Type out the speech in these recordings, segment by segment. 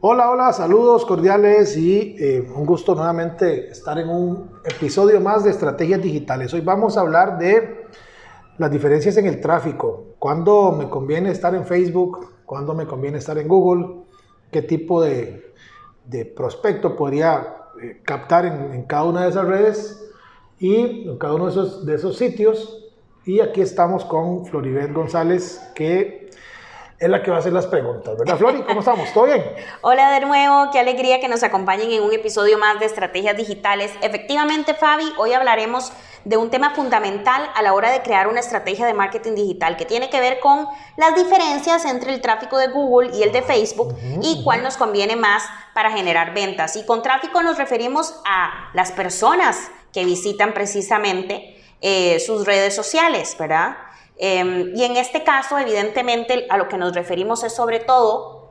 Hola, hola, saludos cordiales y eh, un gusto nuevamente estar en un episodio más de Estrategias Digitales. Hoy vamos a hablar de las diferencias en el tráfico, cuándo me conviene estar en Facebook, cuándo me conviene estar en Google, qué tipo de, de prospecto podría eh, captar en, en, cada una de esas redes y en cada uno de esos, de esos sitios. Y aquí estamos con Floribet González, que es la que va a hacer las preguntas, ¿verdad, Flori? ¿Cómo estamos? ¿Todo bien? Hola de nuevo, qué alegría que nos acompañen en un episodio más de Estrategias Digitales. Efectivamente, Fabi, hoy hablaremos de un tema fundamental a la hora de crear una estrategia de marketing digital que tiene que ver con las diferencias entre el tráfico de Google y el de Facebook uh -huh, y cuál nos conviene más para generar ventas. Y con tráfico nos referimos a las personas que visitan precisamente eh, sus redes sociales, ¿verdad? Eh, y en este caso, evidentemente, a lo que nos referimos es sobre todo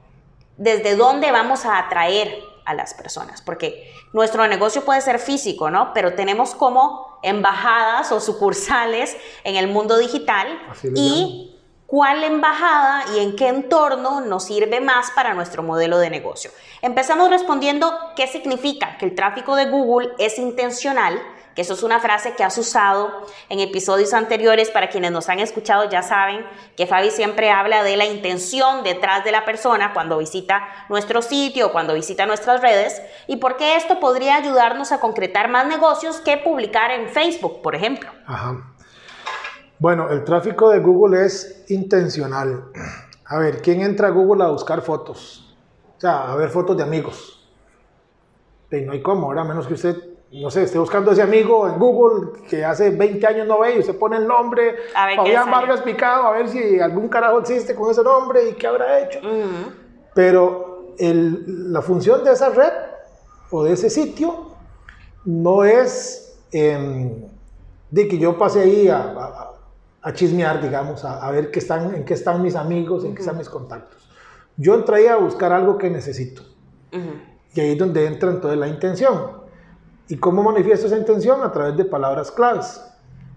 desde dónde vamos a atraer a las personas, porque nuestro negocio puede ser físico, ¿no? Pero tenemos como embajadas o sucursales en el mundo digital y cuál embajada y en qué entorno nos sirve más para nuestro modelo de negocio. Empezamos respondiendo qué significa que el tráfico de Google es intencional, que eso es una frase que has usado en episodios anteriores, para quienes nos han escuchado ya saben que Fabi siempre habla de la intención detrás de la persona cuando visita nuestro sitio, cuando visita nuestras redes, y por qué esto podría ayudarnos a concretar más negocios que publicar en Facebook, por ejemplo. Ajá. Bueno, el tráfico de Google es intencional. A ver, ¿quién entra a Google a buscar fotos? O sea, a ver fotos de amigos. Y no hay cómo, ahora menos que usted no sé, esté buscando ese amigo en Google que hace 20 años no ve y usted pone el nombre, Fabián Vargas Picado, a ver si algún carajo existe con ese nombre y qué habrá hecho. Uh -huh. Pero el, la función de esa red o de ese sitio no es eh, de que yo pase ahí a, a, a chismear, digamos, a, a, ver qué están, en qué están mis amigos, en uh -huh. qué están mis contactos. Yo entraría a buscar algo que necesito. Uh -huh. Y ahí es donde entra entonces la intención. ¿Y cómo manifiesto esa intención? A través de palabras claves.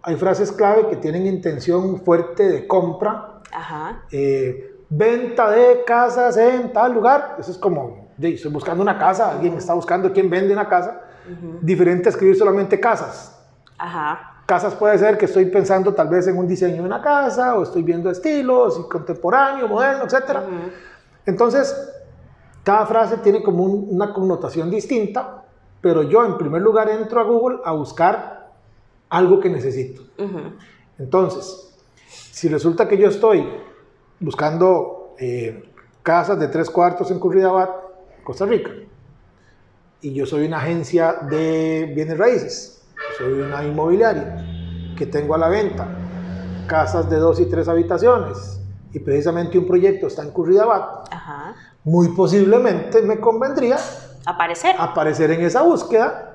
Hay frases clave que tienen intención fuerte de compra. Ajá. Eh, venta de casas en tal lugar. Eso es como, estoy buscando una casa, alguien está buscando quién vende una casa. Uh -huh. Diferente a escribir solamente casas. Ajá. Casas puede ser que estoy pensando tal vez en un diseño de una casa, o estoy viendo estilos, y contemporáneo, moderno, etc. Uh -huh. Entonces, cada frase tiene como un, una connotación distinta pero yo en primer lugar entro a Google a buscar algo que necesito. Uh -huh. Entonces, si resulta que yo estoy buscando eh, casas de tres cuartos en Curridabat, Costa Rica, y yo soy una agencia de bienes raíces, soy una inmobiliaria que tengo a la venta casas de dos y tres habitaciones, y precisamente un proyecto está en Curridabat, -huh. muy posiblemente me convendría aparecer. Aparecer en esa búsqueda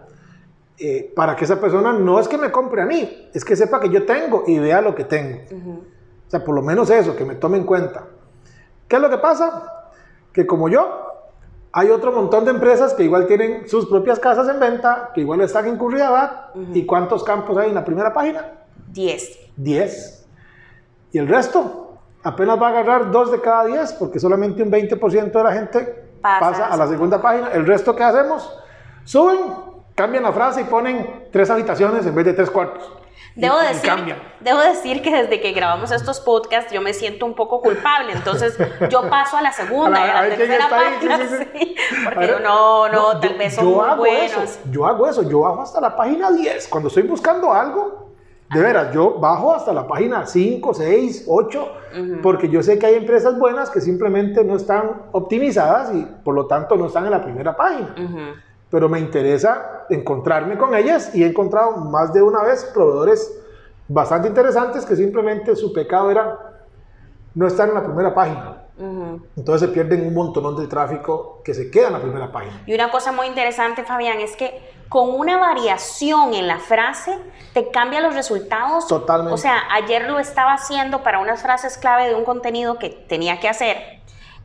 eh, para que esa persona no es que me compre a mí, es que sepa que yo tengo y vea lo que tengo. Uh -huh. O sea, por lo menos eso, que me tome en cuenta. ¿Qué es lo que pasa? Que como yo, hay otro montón de empresas que igual tienen sus propias casas en venta, que igual están en Curridabat. Uh -huh. ¿Y cuántos campos hay en la primera página? Diez. Diez. ¿Y el resto? Apenas va a agarrar dos de cada diez, porque solamente un 20% de la gente pasa, pasa a la segunda página. El resto que hacemos, suben, cambian la frase y ponen tres habitaciones en vez de tres cuartos. Debo y, decir, y debo decir que desde que grabamos estos podcasts yo me siento un poco culpable, entonces yo paso a la segunda, a la, a la tercera página, ahí, sí, sí, sí. porque ver, no, no, no, tal yo, vez son muy hago buenos. Eso, yo hago eso, yo bajo hasta la página 10, cuando estoy buscando algo, de veras, yo bajo hasta la página 5, 6, 8, uh -huh. porque yo sé que hay empresas buenas que simplemente no están optimizadas y por lo tanto no están en la primera página. Uh -huh. Pero me interesa encontrarme con ellas y he encontrado más de una vez proveedores bastante interesantes que simplemente su pecado era no están en la primera página. Entonces se pierden un montón de tráfico que se queda en la primera página. Y una cosa muy interesante, Fabián, es que con una variación en la frase te cambia los resultados. Totalmente. O sea, ayer lo estaba haciendo para unas frases clave de un contenido que tenía que hacer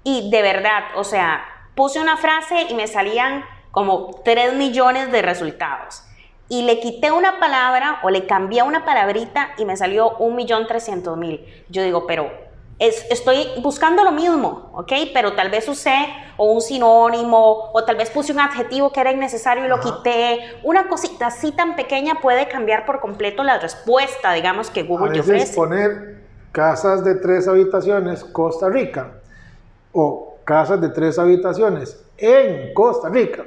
y de verdad, o sea, puse una frase y me salían como 3 millones de resultados. Y le quité una palabra o le cambié una palabrita y me salió 1.300.000. Yo digo, pero estoy buscando lo mismo, ¿ok? Pero tal vez usé o un sinónimo o tal vez puse un adjetivo que era innecesario y lo quité. Una cosita así tan pequeña puede cambiar por completo la respuesta, digamos, que Google A te veces ofrece. poner casas de tres habitaciones Costa Rica o casas de tres habitaciones en Costa Rica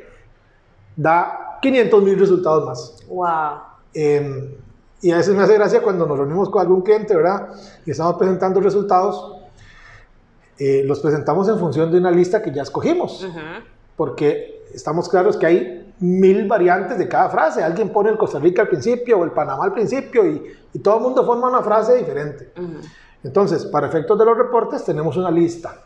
da 500 mil resultados más. Wow. Eh, y a veces me hace gracia cuando nos reunimos con algún cliente, ¿verdad? Y estamos presentando resultados, eh, los presentamos en función de una lista que ya escogimos, porque estamos claros que hay mil variantes de cada frase. Alguien pone el Costa Rica al principio o el Panamá al principio y, y todo el mundo forma una frase diferente. Entonces, para efectos de los reportes, tenemos una lista.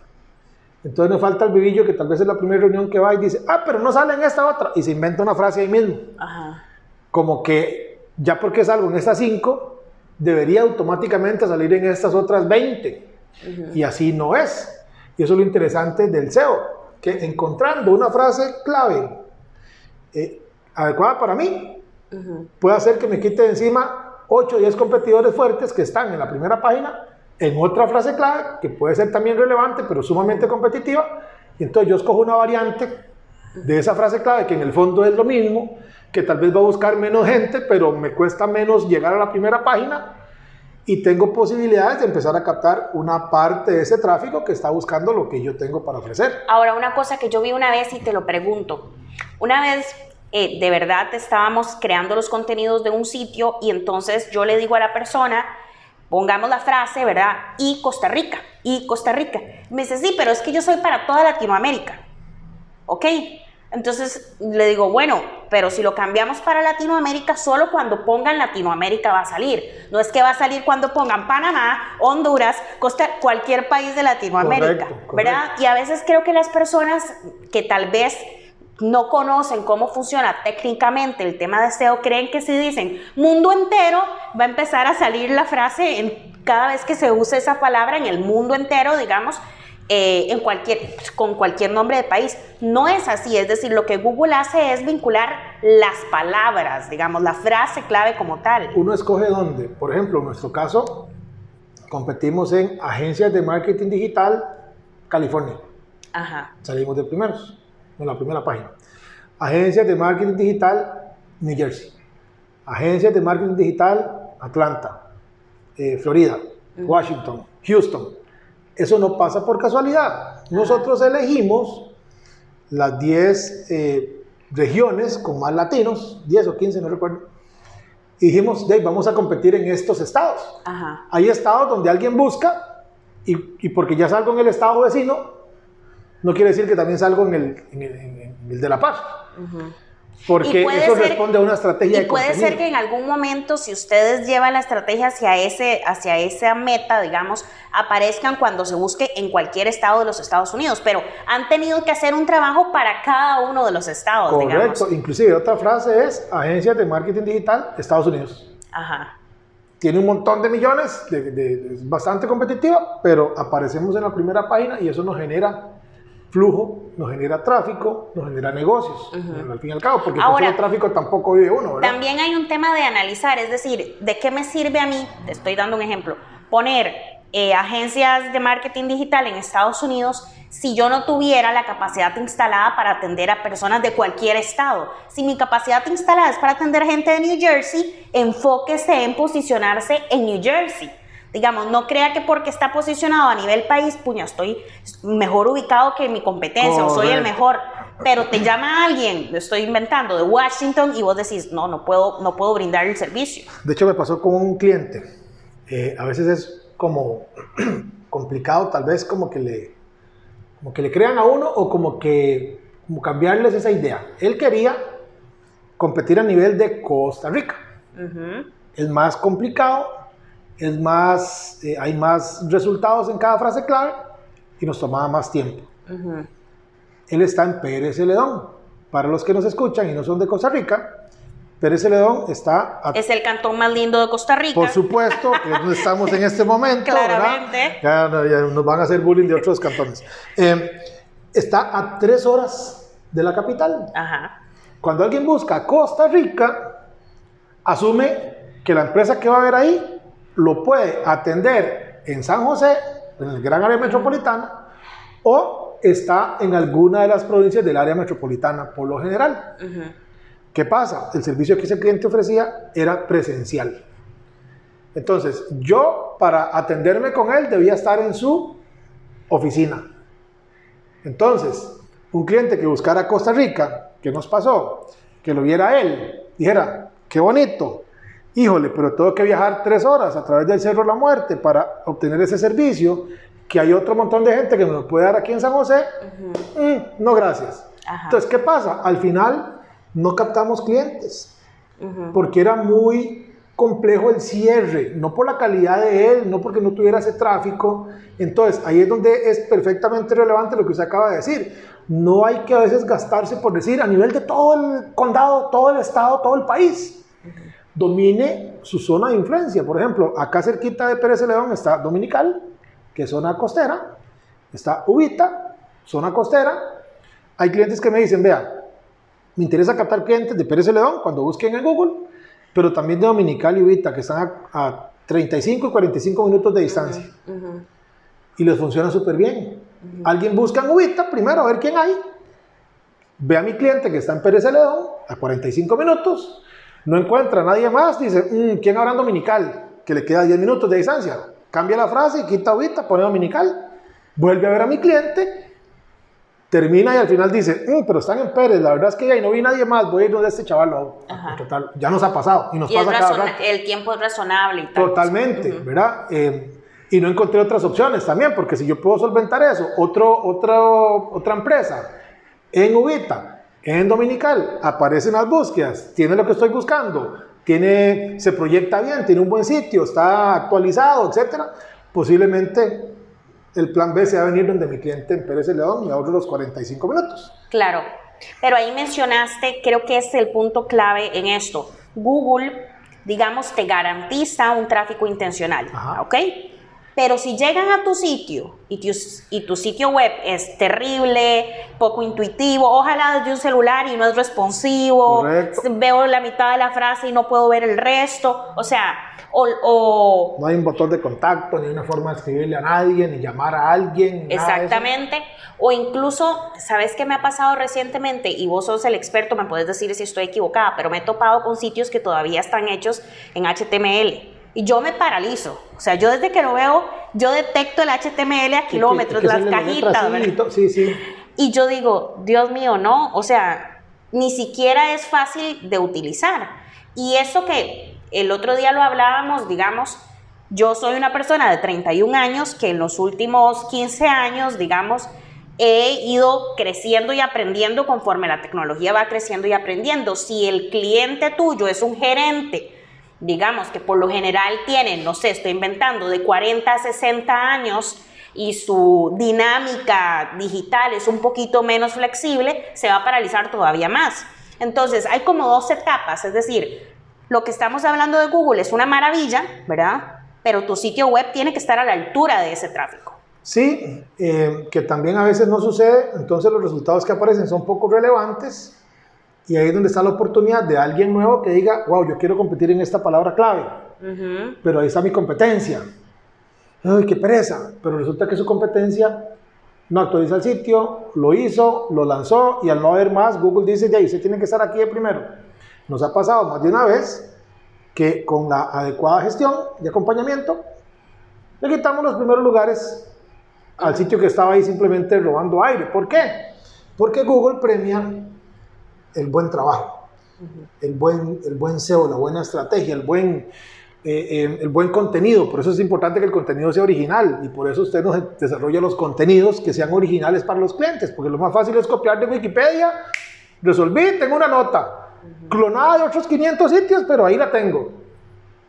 Entonces nos falta el vivillo que tal vez es la primera reunión que va y dice, ah, pero no sale en esta otra, y se inventa una frase ahí mismo. Ajá. Como que ya porque salgo en estas 5, debería automáticamente salir en estas otras 20. Y así no es. Y eso es lo interesante del SEO, que encontrando una frase clave eh, adecuada para mí, puede hacer que me quite de encima 8 o 10 competidores fuertes que están en la primera página en otra frase clave que puede ser también relevante, pero sumamente competitiva. Y entonces yo escojo una variante de esa frase clave que en el fondo es lo mismo, que tal vez va a buscar menos gente, pero me cuesta menos llegar a la primera página y tengo posibilidades de empezar a captar una parte de ese tráfico que está buscando lo que yo tengo para ofrecer. Ahora, una cosa que yo vi una vez y te lo pregunto. Una vez, eh, de verdad, estábamos creando los contenidos de un sitio y entonces yo le digo a la persona, pongamos la frase, ¿verdad? Y Costa Rica, y Costa Rica. Me dice, sí, pero es que yo soy para toda Latinoamérica. ¿Ok? Entonces le digo, bueno, pero si lo cambiamos para Latinoamérica, solo cuando pongan Latinoamérica va a salir. No es que va a salir cuando pongan Panamá, Honduras, Costa, cualquier país de Latinoamérica, Correcto, ¿verdad? correcto. Y a veces creo que las personas que tal vez no conocen cómo funciona técnicamente el tema de SEO, creen que si dicen mundo entero, va a empezar a salir la frase en, cada vez que se use esa palabra en el mundo entero, digamos, eh, en cualquier, con cualquier nombre de país. No es así, es decir, lo que Google hace es vincular las palabras, digamos, la frase clave como tal. Uno escoge dónde. Por ejemplo, en nuestro caso, competimos en agencias de marketing digital, California. Ajá. Salimos de primeros, en la primera página. Agencias de marketing digital, New Jersey. Agencias de marketing digital, Atlanta, eh, Florida, Washington, Houston. Eso no pasa por casualidad. Nosotros elegimos las 10 eh, regiones con más latinos, 10 o 15, no recuerdo. Y dijimos, "Dave, vamos a competir en estos estados. Ajá. Hay estados donde alguien busca y, y porque ya salgo en el estado vecino, no quiere decir que también salgo en el, en el- en el de La Paz. Y puede eso ser- responde a una estrategia Y de puede ser que en algún momento, si ustedes llevan la estrategia hacia, ese, hacia esa meta, digamos, aparezcan cuando se busque en cualquier estado de los Estados Unidos, pero han tenido que hacer un trabajo para cada uno de los estados, Correcto. digamos. Inclusive otra frase es agencias de marketing digital Estados Unidos. Ajá. Tiene un montón de millones, de, de- es bastante competitiva, pero aparecemos en la primera página y eso nos genera flujo, nos genera tráfico, nos genera negocios, al fin y al cabo, porque Ahora- solo tráfico tampoco vive uno, ¿verdad? También hay un tema de analizar, es decir, ¿de qué me sirve a mí? Te estoy dando un ejemplo. Poner eh, agencias de marketing digital en Estados Unidos si yo no tuviera la capacidad instalada para atender a personas de cualquier estado. Si mi capacidad instalada es para atender gente de New Jersey, enfóquese en posicionarse en New Jersey. Digamos, no crea que porque está posicionado a nivel país, puña, estoy mejor ubicado que mi competencia o soy el mejor. Pero te llama alguien, lo estoy inventando, de Washington y vos decís, no, no puedo, no puedo brindar el servicio. De hecho, me pasó con un cliente. Eh, a veces es como complicado, tal vez como que le, como que le crean a uno o como que como cambiarles esa idea. Él quería competir a nivel de Costa Rica. Ujú. Es más complicado es más, eh, hay más resultados en cada frase clave y nos tomaba más tiempo. Él está en Pérez Celedón. Para los que nos escuchan y no son de Costa Rica, Pérez Celedón está... es el cantón más lindo de Costa Rica. Por supuesto, que es donde estamos en este momento. Claramente. Ya, nos van a hacer bullying de otros cantones. Eh, está a tres horas de la capital. Ajá. Cuando alguien busca Costa Rica, asume que la empresa que va a ver ahí lo puede atender en San José, en el gran área metropolitana, o está en alguna de las provincias del área metropolitana, por lo general. ¿Qué pasa? El servicio que ese cliente ofrecía era presencial. Entonces, yo para atenderme con él debía estar en su oficina. Entonces, un cliente que buscara Costa Rica, ¿qué nos pasó? Que lo viera él, dijera, qué bonito, híjole, pero tengo que viajar tres horas a través del Cerro de la Muerte para obtener ese servicio, que hay otro montón de gente que me lo puede dar aquí en San José, mm, no gracias. Entonces, ¿qué pasa? Al final no captamos clientes, porque era muy complejo el cierre, no por la calidad de él, no porque no tuviera ese tráfico. Entonces, ahí es donde es perfectamente relevante lo que usted acaba de decir. No hay que a veces gastarse por decir a nivel de todo el condado, todo el estado, todo el país domine su zona de influencia. Por ejemplo, acá cerquita de Pérez León está Dominical, que es zona costera, está Ubita, zona costera. Hay clientes que me dicen, vea, me interesa captar clientes de Pérez León cuando busquen en Google, pero también de Dominical y Ubita, que están a, 35 y 45 minutos de distancia. Y les funciona súper bien. Alguien busca en Ubita, primero a ver quién hay. Ve a mi cliente que está en Pérez León a 45 minutos no encuentra a nadie más, dice, mm, ¿quién habrá en Dominical? Que le queda 10 minutos de distancia. Cambia la frase, quita ahorita, pone Dominical, vuelve a ver a mi cliente, termina y al final dice, mm, pero están en Pérez, la verdad es que ya no vi nadie más, voy a ir donde este chaval lo Total, ya nos ha pasado y nos pasa cada El tiempo es razonable. Y tal, Totalmente, ¿verdad? Eh, y no encontré otras opciones también, porque si yo puedo solventar eso, otro, otro, otra empresa en Ubita en Dominical aparecen las búsquedas, tiene lo que estoy buscando, tiene, se proyecta bien, tiene un buen sitio, está actualizado, etcétera, posiblemente el plan B sea venir donde mi cliente en Pérez León y ahorro los 45 minutos. Claro, pero ahí mencionaste, creo que es el punto clave en esto. Google, digamos, te garantiza un tráfico intencional, ¿ok? Pero si llegan a tu sitio y tu, y tu, sitio web es terrible, poco intuitivo, ojalá desde un celular y no es responsivo, veo la mitad de la frase y no puedo ver el resto, o sea, o, no hay un botón de contacto, ni una forma de escribirle a nadie, ni llamar a alguien. Exactamente. O incluso, ¿sabes qué me ha pasado recientemente? Y vos sos el experto, me puedes decir si estoy equivocada, pero me he topado con sitios que todavía están hechos en HTML y yo me paralizo. O sea, yo desde que lo veo, yo detecto el HTML a kilómetros, las cajitas. Sí, sí. Y yo digo, Dios mío, no. O sea, ni siquiera es fácil de utilizar. Y eso que el otro día lo hablábamos, digamos, yo soy una persona de 31 años que en los últimos 15 años, digamos, he ido creciendo y aprendiendo conforme la tecnología va creciendo y aprendiendo. Si el cliente tuyo es un gerente, digamos que por lo general tienen, no sé, estoy inventando, de 40 a 60 años y su dinámica digital es un poquito menos flexible, se va a paralizar todavía más. Entonces, hay como dos etapas, es decir, lo que estamos hablando de Google es una maravilla, ¿verdad? Pero tu sitio web tiene que estar a la altura de ese tráfico. Sí, eh, que también a veces no sucede, entonces los resultados que aparecen son poco relevantes y ahí es donde está la oportunidad de alguien nuevo que diga, wow, yo quiero competir en esta palabra clave, pero ahí está mi competencia. Ay, qué pereza, pero resulta que su competencia no actualiza el sitio, lo hizo, lo lanzó y al no haber más, Google dice, ya, usted tiene que estar aquí de primero. Nos ha pasado más de una vez que con la adecuada gestión y acompañamiento, le quitamos los primeros lugares al sitio que estaba ahí simplemente robando aire. ¿Por qué? Porque Google premia el buen trabajo, el, buen, el buen SEO, la buena estrategia, el buen, eh, eh, el buen contenido. Por eso es importante que el contenido sea original y por eso usted nos desarrolla los contenidos que sean originales para los clientes, porque lo más fácil es copiar de Wikipedia, resolví, tengo una nota, clonada de otros 500 sitios, pero ahí la tengo.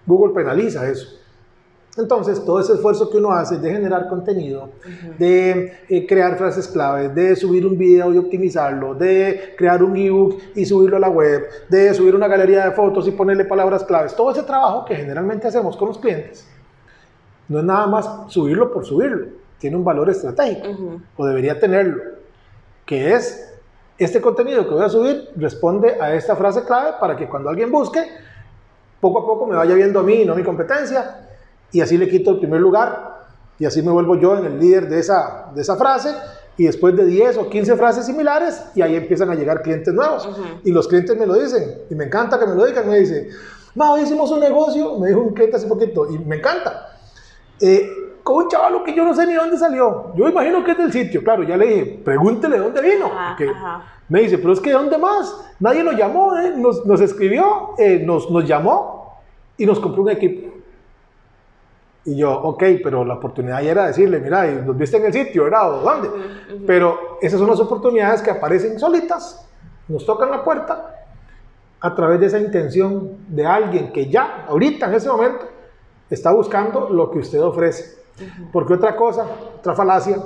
Google penaliza eso. Entonces, todo ese esfuerzo que uno hace de generar contenido, de eh, crear frases claves, de subir un video y optimizarlo, de crear un ebook y subirlo a la web, de subir una galería de fotos y ponerle palabras claves, todo ese trabajo que generalmente hacemos con los clientes, no es nada más subirlo por subirlo, tiene un valor estratégico, o debería tenerlo, que es este contenido que voy a subir responde a esta frase clave para que cuando alguien busque, poco a poco me vaya viendo a mí y no a mi competencia, y así le quito el primer lugar, y así me vuelvo yo en el líder de esa, de esa frase, y después de 10 o 15 frases similares, y ahí empiezan a llegar clientes nuevos. Y los clientes me lo dicen, y me encanta que me lo digan, me dicen, hoy hicimos un negocio, me dijo un cliente hace poquito, y me encanta. Eh, con un chaval que yo no sé ni dónde salió. Yo imagino que es del sitio, claro, ya le dije, pregúntele dónde vino. Me dice, pero es que ¿dónde más? Nadie lo llamó, ¿eh? nos, nos, escribió, eh, nos, nos llamó y nos compró un equipo. Y yo, ok, pero la oportunidad ya era decirle, mira, nos viste en el sitio, ¿verdad? ¿O dónde? Pero esas son las oportunidades que aparecen solitas, nos tocan la puerta a través de esa intención de alguien que ya, ahorita, en ese momento, está buscando lo que usted ofrece. Porque otra cosa, otra falacia,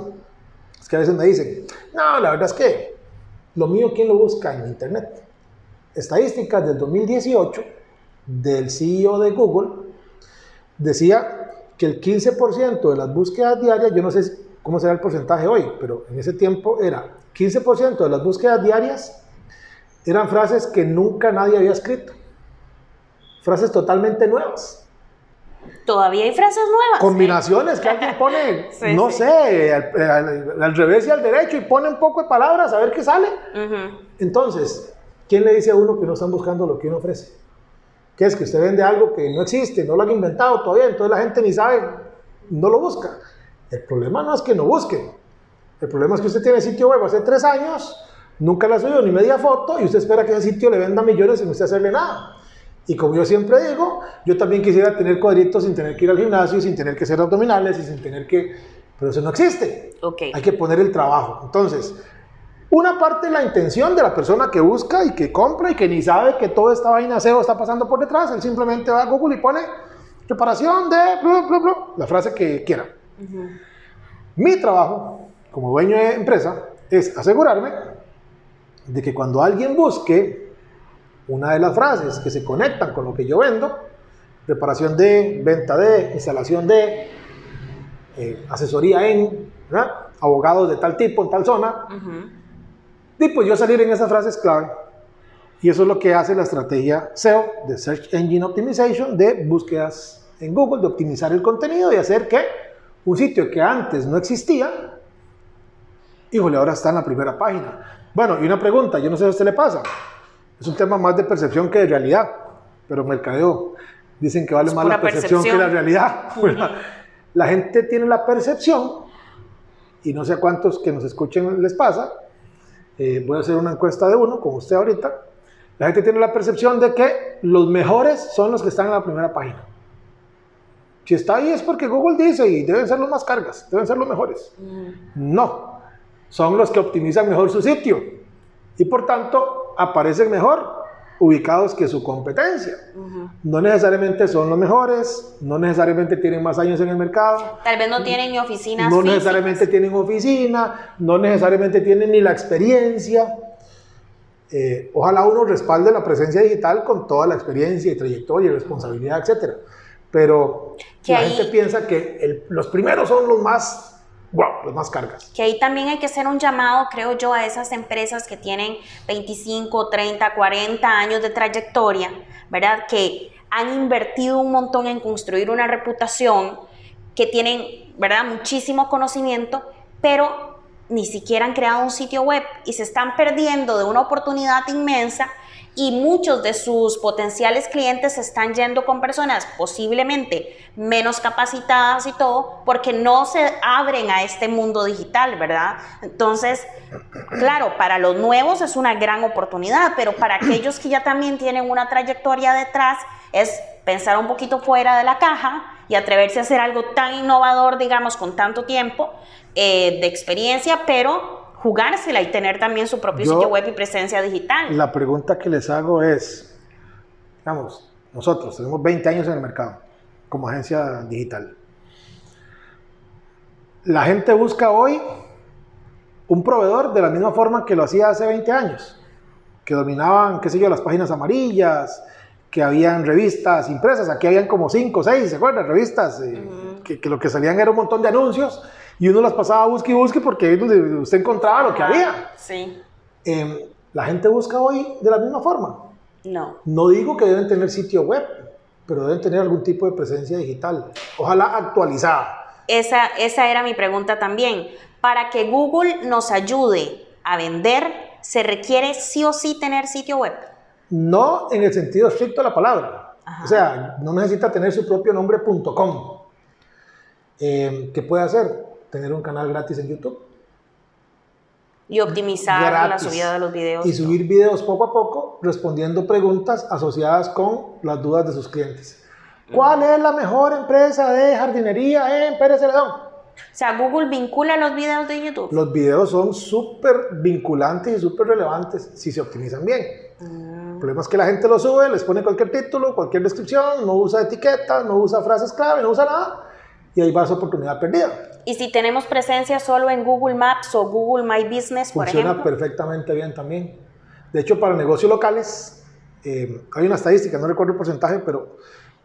es que a veces me dicen, no, la verdad es que lo mío, ¿quién lo busca en Internet? Estadísticas del 2018 del CEO de Google decía que el 15% de las búsquedas diarias, yo no sé cómo será el porcentaje hoy, pero en ese tiempo era 15% de las búsquedas diarias eran frases que nunca nadie había escrito. Frases totalmente nuevas. Todavía hay frases nuevas. Combinaciones que alguien pone, no sé, al, revés y al derecho y pone un poco de palabras a ver qué sale. Entonces, ¿quién le dice a uno que no están buscando lo que uno ofrece? Que es que usted vende algo que no existe, no lo han inventado todavía, entonces la gente ni sabe, no lo busca. El problema no es que no busque, el problema es que usted tiene sitio web hace tres años, nunca le ha subido ni media foto y usted espera que ese sitio le venda millones sin usted hacerle nada. Y como yo siempre digo, yo también quisiera tener cuadritos sin tener que ir al gimnasio, sin tener que hacer abdominales y sin tener que... Pero eso no existe. Okay. Hay que poner el trabajo. Entonces, una parte es la intención de la persona que busca y que compra y que ni sabe que toda esta vaina SEO está pasando por detrás. Él simplemente va a Google y pone preparación de la frase que quiera. Mi trabajo como dueño de empresa es asegurarme de que cuando alguien busque una de las frases que se conectan con lo que yo vendo, preparación de, venta de, instalación de, eh, asesoría en, abogados de tal tipo en tal zona, y pues yo salir en esas frases clave. Y eso es lo que hace la estrategia SEO de Search Engine Optimization de búsquedas en Google, de optimizar el contenido y hacer que un sitio que antes no existía, híjole, ahora está en la primera página. Bueno, y una pregunta, yo no sé si a usted le pasa. Es un tema más de percepción que de realidad, pero mercadeo dicen que vale más la percepción, que la realidad. la gente tiene la percepción, y no sé a cuántos que nos escuchen les pasa, eh, voy a hacer una encuesta de uno, con usted ahorita, la gente tiene la percepción de que los mejores son los que están en la primera página. Si está ahí es porque Google dice y deben ser los más cargas, deben ser los mejores. Mm. No, son los que optimizan mejor su sitio y por tanto aparecen mejor ubicados que su competencia. No necesariamente son los mejores, no necesariamente tienen más años en el mercado. Tal vez no tienen ni oficinas. No necesariamente tienen oficina, no necesariamente tienen ni la experiencia. Eh, ojalá uno respalde la presencia digital con toda la experiencia y trayectoria y responsabilidad, etc. Pero la gente piensa que los primeros son los más wow, las más cargas. Que ahí también hay que hacer un llamado, creo yo, a esas empresas que tienen 25, 30, 40 años de trayectoria, ¿verdad? Que han invertido un montón en construir una reputación, que tienen, ¿verdad? Muchísimo conocimiento, pero ni siquiera han creado un sitio web y se están perdiendo de una oportunidad inmensa y muchos de sus potenciales clientes están yendo con personas posiblemente menos capacitadas y todo porque no se abren a este mundo digital, ¿verdad? Entonces, claro, para los nuevos es una gran oportunidad, pero para aquellos que ya también tienen una trayectoria detrás es pensar un poquito fuera de la caja y atreverse a hacer algo tan innovador, digamos, con tanto tiempo eh, de experiencia, pero jugársela y tener también su propio sitio web y presencia digital. La pregunta que les hago es, digamos, nosotros tenemos 20 años en el mercado como agencia digital. la gente busca hoy un proveedor de la misma forma que lo hacía hace 20 años, que dominaban, qué sé yo, las páginas amarillas, que habían revistas impresas, aquí habían como 5 o 6, ¿se acuerdan? Revistas, eh, que, que, lo que salían era un montón de anuncios y uno las pasaba a busque y busque porque ahí es donde usted encontraba lo que había. Sí. Eh, la gente busca hoy de la misma forma. No. No digo que deben tener sitio web, pero deben tener algún tipo de presencia digital, ojalá actualizada. Esa, esa era mi pregunta también. Para que Google nos ayude a vender, ¿se requiere sí o sí tener sitio web? No en el sentido estricto de la palabra. Ajá. O sea, no necesita tener su propio nombre .com. Eh, ¿Qué puede hacer? Tener un canal gratis en YouTube. Y optimizar gratis. la subida de los videos. Y subir videos poco a poco respondiendo preguntas asociadas con las dudas de sus clientes. ¿Cuál es la mejor empresa de jardinería en Pérez Celedón? O sea, Google vincula los videos de YouTube. Los videos son súper vinculantes y súper relevantes si se optimizan bien. Mm. El problema es que la gente lo sube, les pone cualquier título, cualquier descripción, no usa etiquetas, no usa frases clave, no usa nada y ahí va su oportunidad perdida. Y si tenemos presencia solo en Google Maps o Google My Business, por Funciona ejemplo. perfectamente bien también. De hecho, para negocios locales, eh, hay una estadística, no recuerdo el porcentaje, pero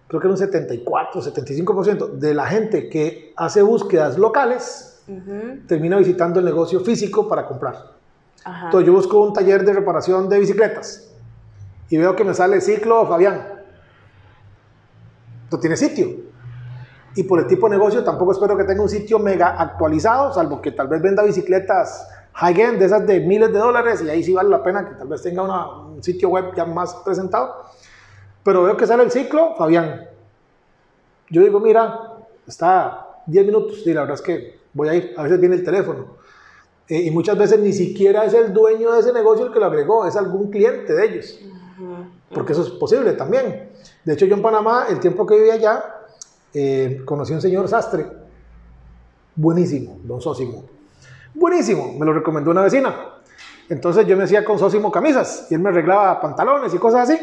creo que era un 74, 75% de la gente que hace búsquedas locales uh -huh. termina visitando el negocio físico para comprar. Ajá. Entonces yo busco un taller de reparación de bicicletas y veo que me sale ciclo Fabián. No tiene sitio. Y por el tipo de negocio tampoco espero que tenga un sitio mega actualizado, salvo que tal vez venda bicicletas high-end, de esas de miles de dólares, y ahí sí vale la pena que tal vez tenga una, un sitio web ya más presentado. Pero veo que sale el ciclo, Fabián. Yo digo, mira, está 10 minutos, y la verdad es que voy a ir, a veces viene el teléfono. Eh, y muchas veces ni siquiera es el dueño de ese negocio el que lo agregó, es algún cliente de ellos. Porque eso es posible también. De hecho, yo en Panamá, el tiempo que vivía allá, eh, conocí a un señor sastre, buenísimo, don Sósimo, buenísimo, me lo recomendó una vecina. Entonces yo me hacía con Sósimo camisas y él me arreglaba pantalones y cosas así.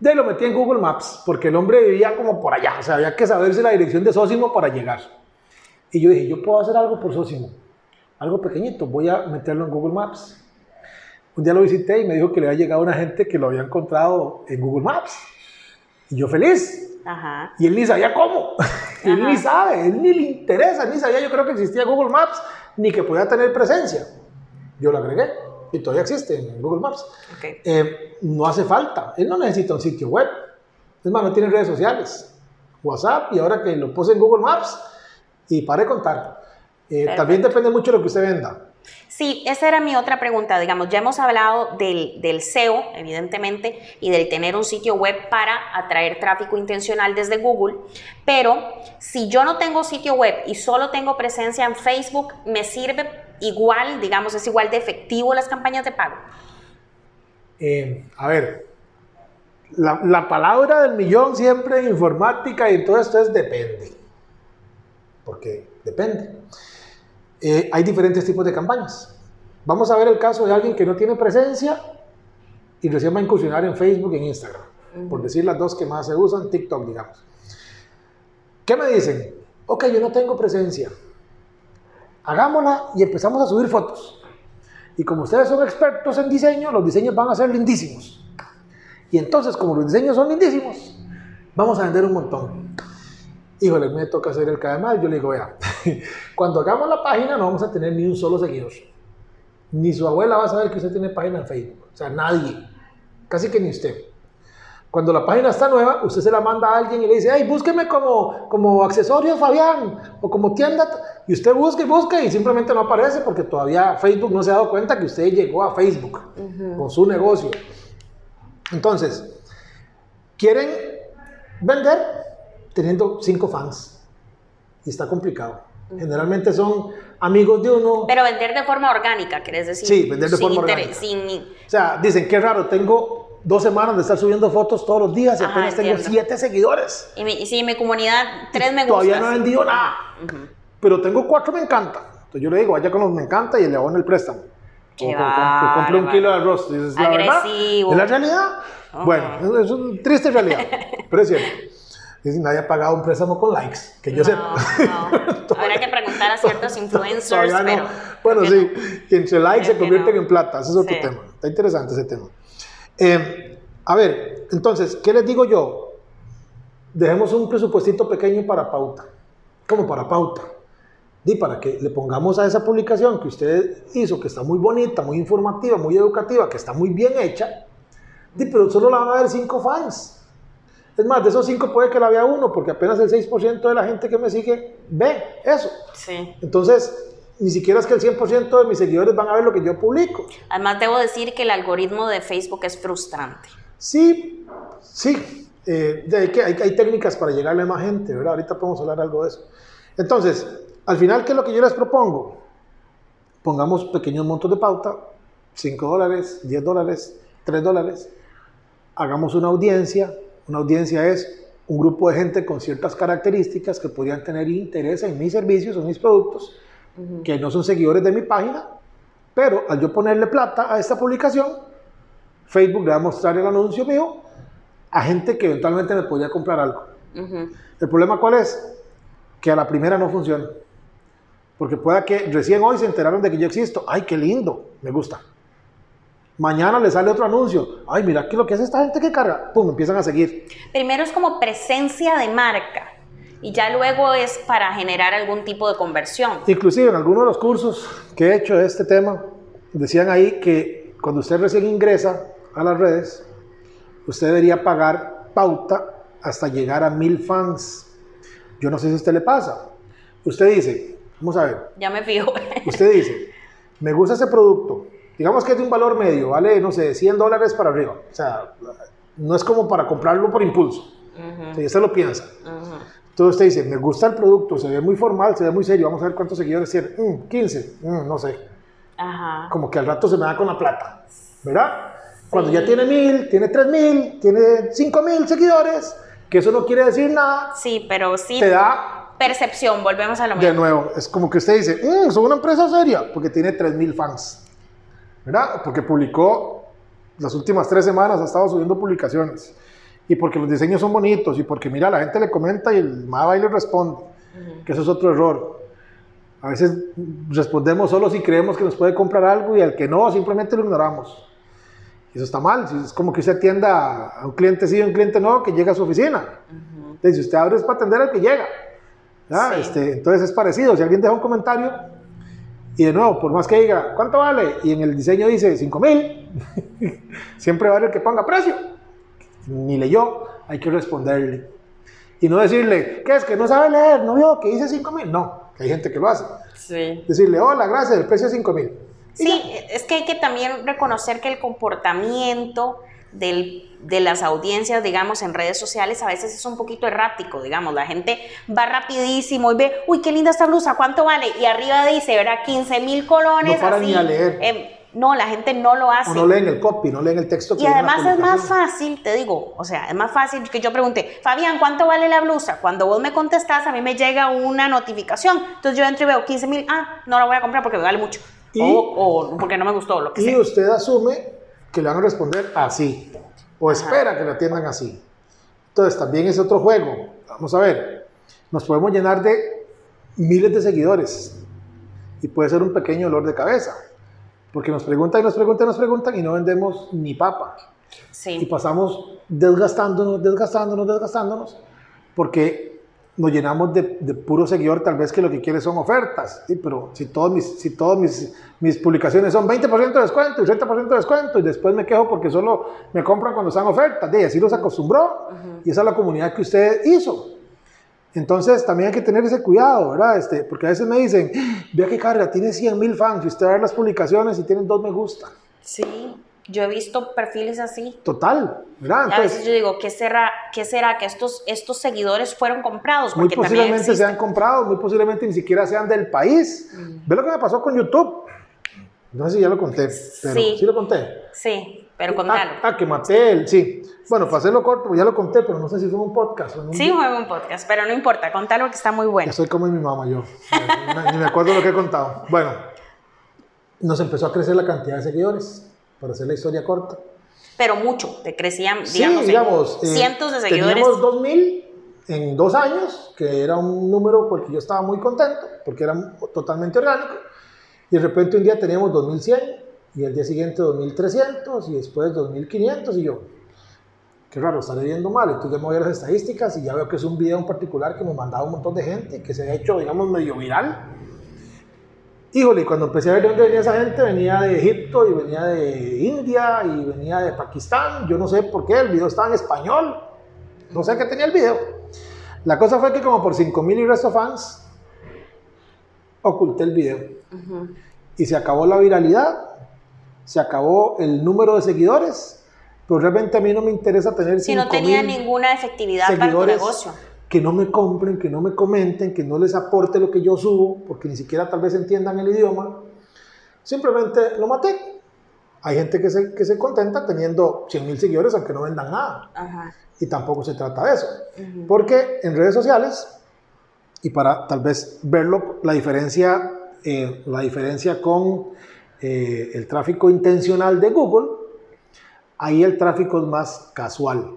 De ahí lo metí en Google Maps porque el hombre vivía como por allá, o sea, había que saberse la dirección de Sósimo para llegar. Y yo dije, yo puedo hacer algo por Sósimo, algo pequeñito, voy a meterlo en Google Maps. Un día lo visité y me dijo que le había llegado una gente que lo había encontrado en Google Maps. Y yo feliz, Ajá. Y él ni sabía cómo. él ni sabe, él ni le interesa, ni sabía yo creo que existía Google Maps, ni que podía tener presencia. Yo lo agregué y todavía existe en Google Maps. Okay. Eh, no hace falta, él no necesita un sitio web. Es más, no tiene redes sociales, WhatsApp y ahora que lo puse en Google Maps y pare de contar. Eh, también depende mucho de lo que usted venda. Sí, esa era mi otra pregunta. Digamos, ya hemos hablado del, del, SEO, evidentemente, y del tener un sitio web para atraer tráfico intencional desde Google, pero si yo no tengo sitio web y solo tengo presencia en Facebook, ¿me sirve igual, digamos, es igual de efectivo las campañas de pago? Eh, a ver, la, la, palabra del millón siempre en informática y todo esto es depende, porque depende eh, hay diferentes tipos de campañas. Vamos a ver el caso de alguien que no tiene presencia y recién va a incursionar en Facebook y en Instagram, uh -huh. por decir las dos que más se usan, TikTok, digamos. ¿Qué me dicen? Ok, yo no tengo presencia. Hagámosla y empezamos a subir fotos. Y como ustedes son expertos en diseño, los diseños van a ser lindísimos. Y entonces, como los diseños son lindísimos, vamos a vender un montón. Híjole, me toca hacer el mal. Yo le digo, vea, cuando hagamos la página no vamos a tener ni un solo seguidor. Ni su abuela va a saber que usted tiene página en Facebook. O sea, nadie. Casi que ni usted. Cuando la página está nueva, usted se la manda a alguien y le dice, ay, búsqueme como, como accesorio Fabián o como tienda. Y usted busca y busca y simplemente no aparece porque todavía Facebook no se ha dado cuenta que usted llegó a Facebook uh -huh. con su negocio. Entonces, quieren vender teniendo cinco fans. Y está complicado. Generalmente son amigos de uno. Pero vender de forma orgánica, ¿quieres decir? Sí, vender de forma orgánica. Sin... O sea, dicen, qué raro, tengo dos semanas de estar subiendo fotos todos los días y Ajá, apenas entiendo. tengo siete seguidores. Y, mi, y si mi comunidad, tres me Todavía no he vendido nada. Uh -huh. Pero tengo cuatro me encanta. Entonces yo le digo, vaya con los me encanta y le hago en el préstamo. O, compré un kilo de arroz. ¿Es la verdad? ¿Es la realidad? Bueno, es una triste realidad, pero es cierto. Y nadie ha pagado un préstamo con likes, que yo sepa. No. Habrá que preguntar a ciertos influencers, pero... Bueno, sí, que entre likes se convierten en plata, ese es otro tema. Está interesante ese tema. Eh, a ver, entonces, ¿qué les digo yo? Dejemos un presupuestito pequeño para pauta. ¿Cómo para pauta? Y para que le pongamos a esa publicación que usted hizo, que está muy bonita, muy informativa, muy educativa, que está muy bien hecha, pero solo la van a ver cinco fans. Es más, de esos cinco puede que la vea uno, porque apenas el 6% de la gente que me sigue ve eso. Sí. Entonces, ni siquiera es que el 100% de mis seguidores van a ver lo que yo publico. Además, debo decir que el algoritmo de Facebook es frustrante. Sí, sí. Eh, hay, hay, técnicas para llegarle a más gente, ¿verdad? Ahorita podemos hablar algo de eso. Entonces, al final, ¿qué es lo que yo les propongo? Pongamos pequeños montos de pauta, 5 dólares, 10 dólares, 3 dólares. Hagamos una audiencia. Una audiencia es un grupo de gente con ciertas características que podrían tener interés en mis servicios o mis productos, que no son seguidores de mi página, pero al yo ponerle plata a esta publicación, Facebook le va a mostrar el anuncio mío a gente que eventualmente me podría comprar algo. ¿El problema cuál es? Que a la primera no funciona. Porque pueda que recién hoy se enteraron de que yo existo. ¡Ay, qué lindo! Me gusta. Mañana le sale otro anuncio. Ay, mira qué lo que hace esta gente que carga. Pum, empiezan a seguir. Primero es como presencia de marca y ya luego es para generar algún tipo de conversión. Inclusive en algunos de los cursos que he hecho de este tema, decían ahí que cuando usted recién ingresa a las redes, usted debería pagar pauta hasta llegar a mil fans. Yo no sé si a usted le pasa. Usted dice, vamos a ver. Ya me fijo. Usted dice, me gusta ese producto. Digamos que es de un valor medio, vale, no sé, 100 dólares para arriba. O sea, no es como para comprarlo por impulso. Uh usted lo piensa. Entonces usted dice, me gusta el producto, se ve muy formal, se ve muy serio, vamos a ver cuántos seguidores tiene. 15, mm, mm, no sé. Ajá. Como que al rato se me da con la plata, ¿verdad? Cuando ya tiene mil, tiene tres mil, tiene cinco mil seguidores, que eso no quiere decir nada. Sí, pero sí. Te da. Percepción, volvemos a lo mismo. De nuevo, es como que usted dice, mmm, soy una empresa seria, porque tiene tres mil fans. ¿Verdad? Porque publicó las últimas tres semanas, ha estado subiendo publicaciones. Y porque los diseños son bonitos, y porque mira, la gente le comenta y el más le responde. Que eso es otro error. A veces respondemos solo si creemos que nos puede comprar algo y al que no, simplemente lo ignoramos. Y eso está mal. Es como que usted atienda a un cliente sí y un cliente no que llega a su oficina. Entonces, si usted abre es para atender al que llega. Este, entonces es parecido. Si alguien deja un comentario y de nuevo, por más que diga, ¿cuánto vale? Y en el diseño dice 5 mil, siempre vale el que ponga precio. Ni leyó, hay que responderle. Y no decirle, ¿qué es que no sabe leer? ¿No vio que dice 5 mil? No, que hay gente que lo hace. Sí. Decirle, hola, gracias, el precio es 5 mil. Sí, es que hay que también reconocer que el comportamiento del, de las audiencias, digamos, en redes sociales a veces es un poquito errático, digamos, la gente va rapidísimo y ve, uy, qué linda esta blusa, ¿cuánto vale? Y arriba dice, ¿verdad? 15 mil colones. No para ni a leer. Em, no, la gente no lo hace. O no leen el copy, no leen el texto. Que y además es más fácil, te digo, o sea, es más fácil que yo pregunte, Fabián, ¿cuánto vale la blusa? Cuando vos me contestás, a mí me llega una notificación. Entonces yo entro y veo 15 mil, ah, no la voy a comprar porque me vale mucho o, porque no me gustó lo que Y usted asume que le van a responder así, o espera que le atiendan así. Entonces también es otro juego. Vamos a ver, nos podemos llenar de miles de seguidores y puede ser un pequeño dolor de cabeza, porque nos preguntan y nos preguntan y nos preguntan y no vendemos ni papa. Sí. Y pasamos desgastándonos, desgastándonos, desgastándonos, porque nos llenamos de, de, puro seguidor, tal vez que lo que quiere son ofertas, ¿sí? pero si todas mis, si todos mis, mis publicaciones son 20% de descuento y 30% de descuento y después me quejo porque solo me compran cuando están ofertas, de así los acostumbró y esa es la comunidad que usted hizo. Entonces también hay que tener ese cuidado, ¿verdad? Este, porque a veces me dicen, vea qué carga, tiene 100 mil fans y usted ve las publicaciones y tienen dos me gusta. Sí. Yo he visto perfiles así. Total, ¿verdad? a veces yo digo, ¿qué será, qué será que estos, estos seguidores fueron comprados? Porque muy posiblemente sean comprados, muy posiblemente ni siquiera sean del país. Mm. Ve lo que me pasó con YouTube. No sé si ya lo conté, pero sí, ¿sí lo conté. Sí, pero contalo. Ah, ah, que maté el, sí. Bueno, para hacerlo corto, ya lo conté, pero no sé si fue un podcast. O sí, fue un podcast, pero no importa, contalo que está muy bueno. Ya soy como mi mamá yo. ni me acuerdo lo que he contado. Bueno, nos empezó a crecer la cantidad de seguidores para hacer la historia corta. Pero mucho, te crecían, digamos, sí, digamos eh, cientos de seguidores. Teníamos 2000 en dos años, que era un número por el que yo estaba muy contento, porque era totalmente orgánico, y de repente un día teníamos 2100, y el día siguiente 2300, y después 2500, y yo, qué raro, estaré viendo mal. Entonces ya me voy a las estadísticas y ya veo que es un video en particular que me mandaba un montón de gente, que se ha hecho, digamos, medio viral. Híjole, cuando empecé a ver de dónde venía esa gente, venía de Egipto y venía de India y venía de Pakistán. Yo no sé por qué, el video estaba en español. No sé qué tenía el video. La cosa fue que como por 5000 y resto fans, oculté el video. Y se acabó la viralidad, se acabó el número de seguidores pero realmente a mí no me interesa tener Si no tenía ninguna efectividad para tu negocio. Que no me compren, que no me comenten, que no les aporte lo que yo subo, porque ni siquiera tal vez entiendan el idioma. Simplemente lo maté. Hay gente que se, que se contenta teniendo 100 mil seguidores aunque no vendan nada. Y tampoco se trata de eso. Porque en redes sociales, y para tal vez verlo, la diferencia, eh, la diferencia con eh, el tráfico intencional de Google, ahí el tráfico es más casual.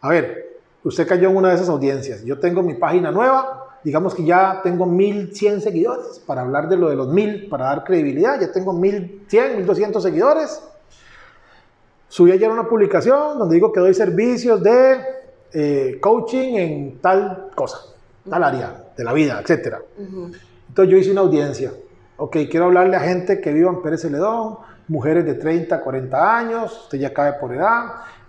A ver, usted cayó en una de esas audiencias. Yo tengo mi página nueva, digamos que ya tengo 1100 seguidores para hablar de lo de los 1000, para dar credibilidad. Ya tengo 1100, 1200 seguidores. Subí ayer una publicación donde digo que doy servicios de eh, coaching en tal cosa, tal área de la vida, etc. Entonces yo hice una audiencia. Ok, quiero hablarle a gente que viva en Pérez Celedón, mujeres de 30, 40 años, usted ya cae por edad,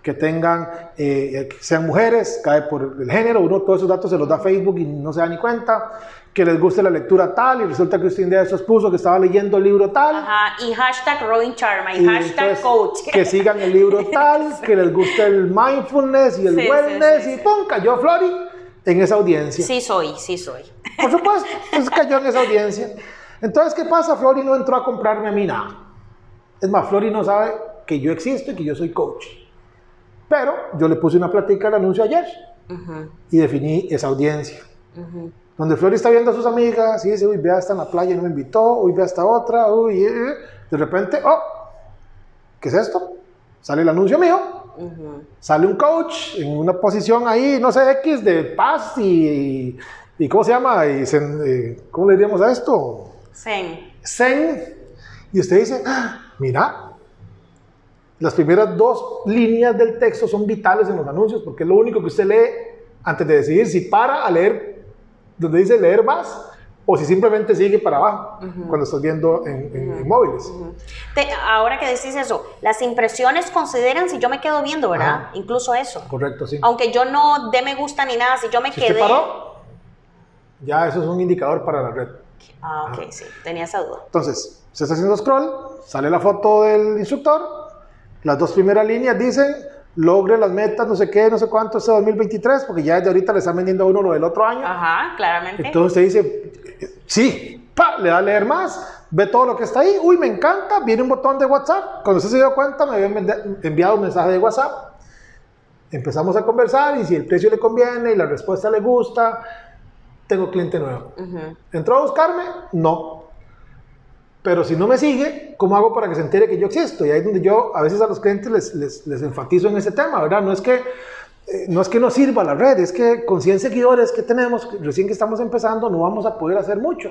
que tengan, eh, sean mujeres, cae por el género, uno todos esos datos se los da Facebook y no se da ni cuenta, que les guste la lectura tal y resulta que usted un día de esos puso que estaba leyendo el libro tal. Ajá, y hashtag Robin Charma y, hashtag coach. Que sigan el libro tal, que les guste el mindfulness y el wellness y ¡pum! cayó Flori en esa audiencia. Sí soy, sí soy. Por supuesto, entonces cayó en esa audiencia. Entonces, ¿qué pasa? Flori no entró a comprarme a mí nada. Es más, Flori no sabe que yo existo y que yo soy coach. Pero yo le puse una plática al anuncio ayer y definí esa audiencia. Donde Flori está viendo a sus amigas y dice, uy, vea, hasta en la playa no me invitó, uy, vea esta otra, uy, eh, eh". de repente, oh, ¿qué es esto? Sale el anuncio mío, sale un coach en una posición ahí, no sé, X de paz y, y, ¿cómo se llama? Y, eh, ¿Cómo le diríamos a esto? Zen. Zen. Y usted dice, ah, mira, las primeras dos líneas del texto son vitales en los anuncios porque es lo único que usted lee antes de decidir si para a leer donde dice leer más o si simplemente sigue para abajo cuando estás viendo en, móviles. ahora que decís eso, las impresiones consideran si yo me quedo viendo, ¿verdad? Incluso eso. Correcto, sí. Aunque yo no dé me gusta ni nada, si yo me quedé... ya eso es un indicador para la red. Ah, ok, sí, tenía esa duda. Entonces, se está haciendo scroll, sale la foto del instructor, las dos primeras líneas dicen, logre las metas, no sé qué, no sé cuánto, este 2023, porque ya desde ahorita le están vendiendo a uno lo del otro año. Ajá, claramente. Entonces usted dice, sí, pa, le da a leer más, ve todo lo que está ahí, uy, me encanta, viene un botón de WhatsApp, cuando usted se dio cuenta me habían enviado un mensaje de WhatsApp, empezamos a conversar y si el precio le conviene y la respuesta le gusta, tengo cliente nuevo. ¿Entró a buscarme? No. Pero si no me sigue, ¿cómo hago para que se entere que yo existo? Y ahí es donde yo a veces a los clientes les, les, enfatizo en ese tema, ¿verdad? No es que eh, no es que no sirva la red, es que con 100 seguidores que tenemos, recién que estamos empezando, no vamos a poder hacer mucho.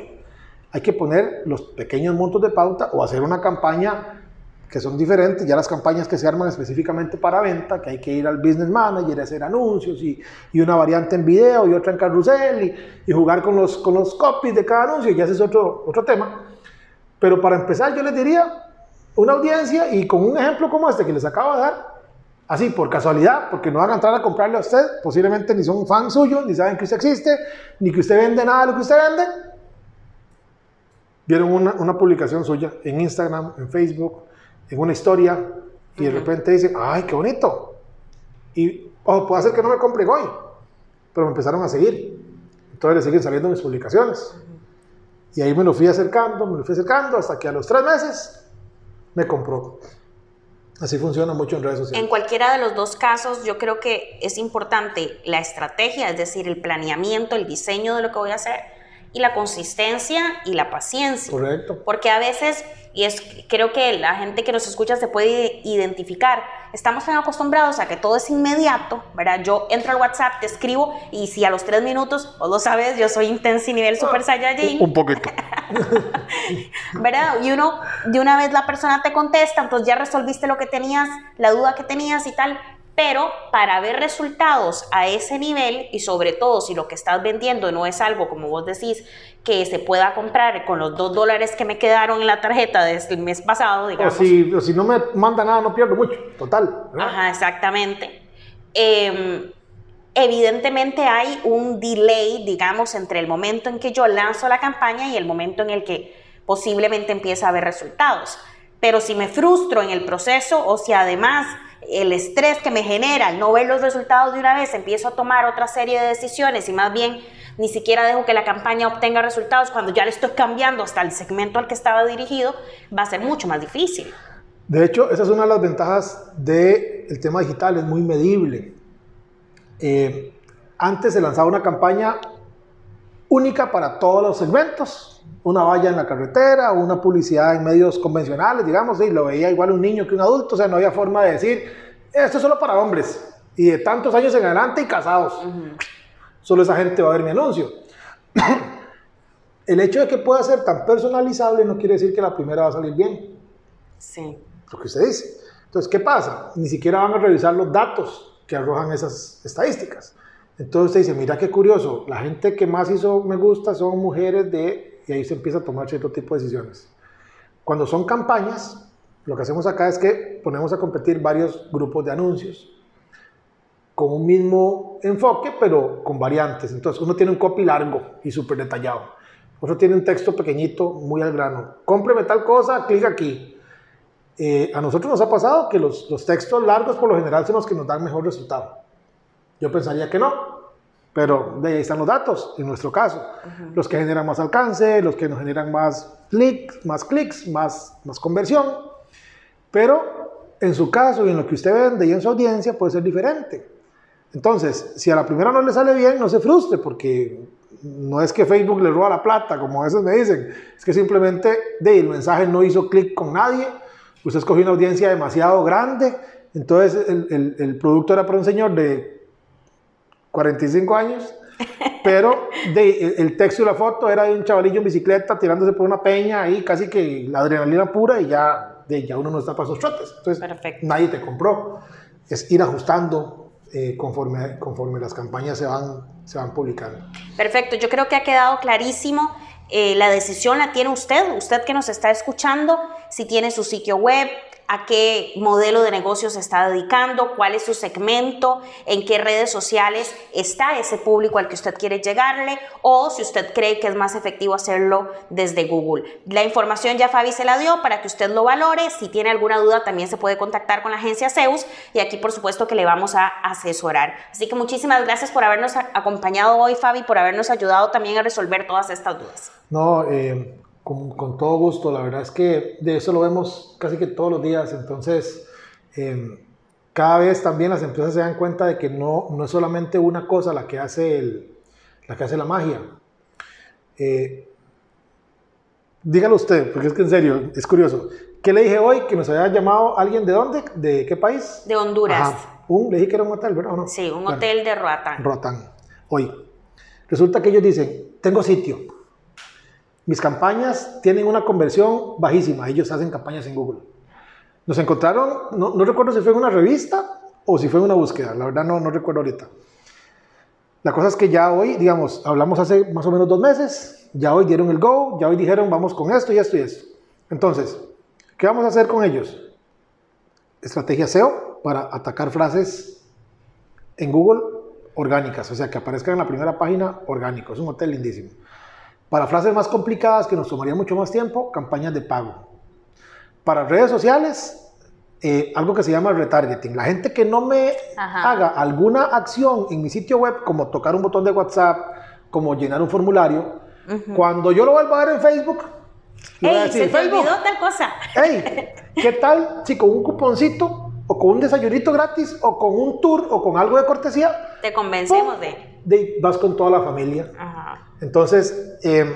Hay que poner los pequeños montos de pauta o hacer una campaña que son diferentes, ya las campañas que se arman específicamente para venta, que hay que ir al business manager, hacer anuncios y, y una variante en video y otra en carrusel y, y, jugar con los, con los copies de cada anuncio, ya ese es otro, otro tema. Pero para empezar, yo les diría una audiencia y con un ejemplo como este que les acabo de dar, así por casualidad, porque no van a entrar a comprarle a usted, posiblemente ni son fans suyos, ni saben que usted existe, ni que usted vende nada de lo que usted vende. Vieron una, una publicación suya en Instagram, en Facebook, en una historia, y de repente dicen, ay, qué bonito. Y, ojo, puede ser que no me compren hoy, pero me empezaron a seguir. Entonces le siguen saliendo mis publicaciones. Y ahí me lo fui acercando, me lo fui acercando, hasta que a los tres meses me compró. Así funciona mucho en redes sociales. En cualquiera de los dos casos, yo creo que es importante la estrategia, es decir, el planeamiento, el diseño de lo que voy a hacer y la consistencia y la paciencia. Correcto. Porque a veces, y es creo que la gente que nos escucha se puede identificar, estamos tan acostumbrados a que todo es inmediato, ¿verdad? Yo entro al WhatsApp, te escribo y si a los tres minutos, o lo sabes, yo soy intenso y nivel Super Saiyajin. Un poquito. ¿Verdad? Y uno, de una vez la persona te contesta, entonces ya resolviste lo que tenías, la duda que tenías y tal, pero para ver resultados a ese nivel y sobre todo si lo que estás vendiendo no es algo, como vos decís, que se pueda comprar con los dos dólares que me quedaron en la tarjeta desde el mes pasado, digamos. O si, o si no me manda nada, no pierdo mucho, total. ¿verdad? Ajá, exactamente. Em, evidentemente hay un delay, digamos, entre el momento en que yo lanzo la campaña y el momento en el que posiblemente empieza a haber resultados. Pero si me frustro en el proceso o si además el estrés que me genera al no ver los resultados de una vez, empiezo a tomar otra serie de decisiones y más bien ni siquiera dejo que la campaña obtenga resultados cuando ya le estoy cambiando hasta el segmento al que estaba dirigido, va a ser mucho más difícil. De hecho, esa es una de las ventajas del tema digital, es muy medible. Eh, antes se lanzaba una campaña única para todos los segmentos, una valla en la carretera, una publicidad en medios convencionales, digamos, y lo veía igual un niño que un adulto, o sea, no había forma de decir, esto es solo para hombres, y de tantos años en adelante y casados. Solo esa gente va a ver mi anuncio. El hecho de que pueda ser tan personalizable no quiere decir que la primera va a salir bien. Sí. Lo que usted dice. Entonces, ¿qué pasa? Ni siquiera van a revisar los datos que arrojan esas estadísticas. Entonces usted dice, mira qué curioso, la gente que más hizo me gusta son mujeres de... Y ahí se empieza a tomar cierto tipo de decisiones. Cuando son campañas, lo que hacemos acá es que ponemos a competir varios grupos de anuncios con un mismo enfoque, pero con variantes. Entonces, uno tiene un copy largo y súper detallado. Otro tiene un texto pequeñito, muy al grano. Cómpreme tal cosa, clic aquí. Eh, a nosotros nos ha pasado que los, los textos largos por lo general son los que nos dan mejor resultado. Yo pensaría que no, pero de ahí están los datos, en nuestro caso. Los que generan más alcance, los que nos generan más clics, más clics, más, más conversión. Pero en su caso y en lo que usted vende y en su audiencia puede ser diferente. Entonces, si a la primera no le sale bien, no se frustre, porque no es que Facebook le roba la plata, como a veces me dicen, es que simplemente de, el mensaje no hizo clic con nadie, usted escogió una audiencia demasiado grande, entonces el, el, el producto era para un señor de 45 años, pero de, el texto y la foto era de un chavalillo en bicicleta tirándose por una peña ahí, casi que la adrenalina pura y ya, de, ya uno no está para esos trotes. Entonces, Perfecto. nadie te compró. Es ir ajustando eh, conforme, conforme las campañas se van, se van publicando. Perfecto, yo creo que ha quedado clarísimo. Eh, la decisión la tiene usted, usted que nos está escuchando, si tiene su sitio web, a qué modelo de negocio se está dedicando, cuál es su segmento, en qué redes sociales está ese público al que usted quiere llegarle o si usted cree que es más efectivo hacerlo desde Google. La información ya Fabi se la dio para que usted lo valore. Si tiene alguna duda también se puede contactar con la agencia Zeus y aquí por supuesto que le vamos a asesorar. Así que muchísimas gracias por habernos acompañado hoy Fabi, por habernos ayudado también a resolver todas estas dudas. No, eh, con, con, todo gusto. La verdad es que de eso lo vemos casi que todos los días. Entonces, eh, cada vez también las empresas se dan cuenta de que no, no es solamente una cosa la que hace, el, la, que hace la magia. Eh, dígalo usted, porque es que en serio, es curioso. ¿Qué le dije hoy? Que nos había llamado alguien de dónde? ¿De qué país? De Honduras. Ajá. Un, le dije que era un hotel, ¿verdad? ¿O no? Sí, un bueno, hotel de Roatán. Roatán. Hoy. Resulta que ellos dicen, tengo sitio mis campañas tienen una conversión bajísima. Ellos hacen campañas en Google. Nos encontraron, no, recuerdo si fue una revista o si fue una búsqueda. La verdad no, no recuerdo ahorita. La cosa es que ya hoy, digamos, hablamos hace más o menos dos meses. Ya hoy dieron el go. Ya hoy dijeron vamos con esto y esto y esto. Entonces, ¿qué vamos a hacer con ellos? Estrategia SEO para atacar frases en Google orgánicas. O sea, que aparezcan en la primera página orgánico. Es un hotel lindísimo. Para frases más complicadas que nos tomaría mucho más tiempo, campañas de pago. Para redes sociales, eh, algo que se llama retargeting. La gente que no me Ajá. haga alguna acción en mi sitio web, como tocar un botón de WhatsApp, como llenar un formulario, uh -huh. cuando yo lo vuelva a ver en Facebook, le voy a decir, se te Facebook, olvidó tal cosa. Hey, ¿qué tal si con un cuponcito o con un desayunito gratis o con un tour o con algo de cortesía? Te convencemos ¡pum! de de, vas con toda la familia. Entonces, em,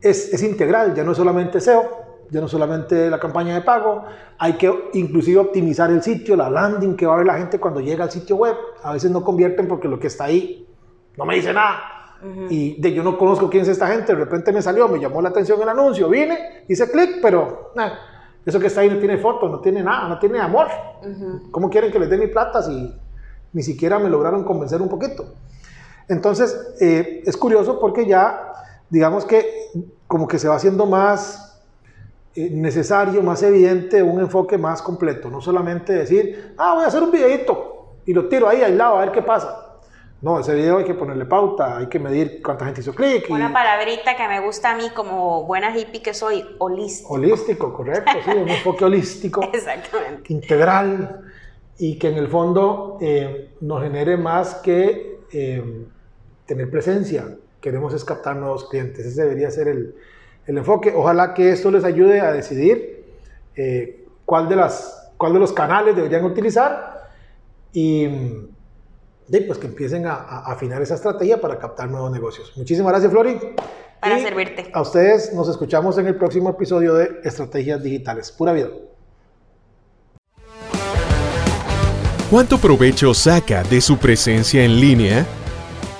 es, es, integral, ya no es solamente SEO, ya no solamente la campaña de pago, hay que inclusive optimizar el sitio, la landing que va a ver la gente cuando llega al sitio web. A veces no convierten porque lo que está ahí no me dice nada. Y de yo no conozco quién es esta gente, de repente me salió, me llamó la atención el anuncio, vine, hice clic, pero eso que está ahí no tiene foto, no tiene nada, no tiene amor. ¿Cómo quieren que les dé mi plata si ni siquiera me lograron convencer un poquito? Entonces, eh, es curioso porque ya, digamos que como que se va haciendo más eh, necesario, más evidente, un enfoque más completo. No solamente decir, ah, voy a hacer un videito y lo tiro ahí al lado a ver qué pasa. No, ese video hay que ponerle pauta, hay que medir cuánta gente hizo clic. Una palabrita que me gusta a mí como buena hippie que soy, holístico. Holístico, correcto, sí, un enfoque holístico. Exactamente. Integral y que en el fondo eh, nos genere más que eh, tener presencia. Queremos es captar nuevos clientes. Ese debería ser el, el enfoque. Ojalá que esto les ayude a decidir eh, cuál, de las, cuál de los canales deberían utilizar y pues que empiecen a, afinar esa estrategia para captar nuevos negocios. Muchísimas gracias, Flori. Para servirte. A ustedes nos escuchamos en el próximo episodio de Estrategias Digitales. Pura vida. ¿Cuánto provecho saca de su presencia en línea?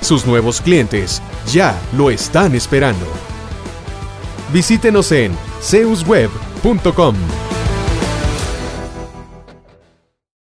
Sus nuevos clientes ya lo están esperando. Visítenos en zeusweb.com.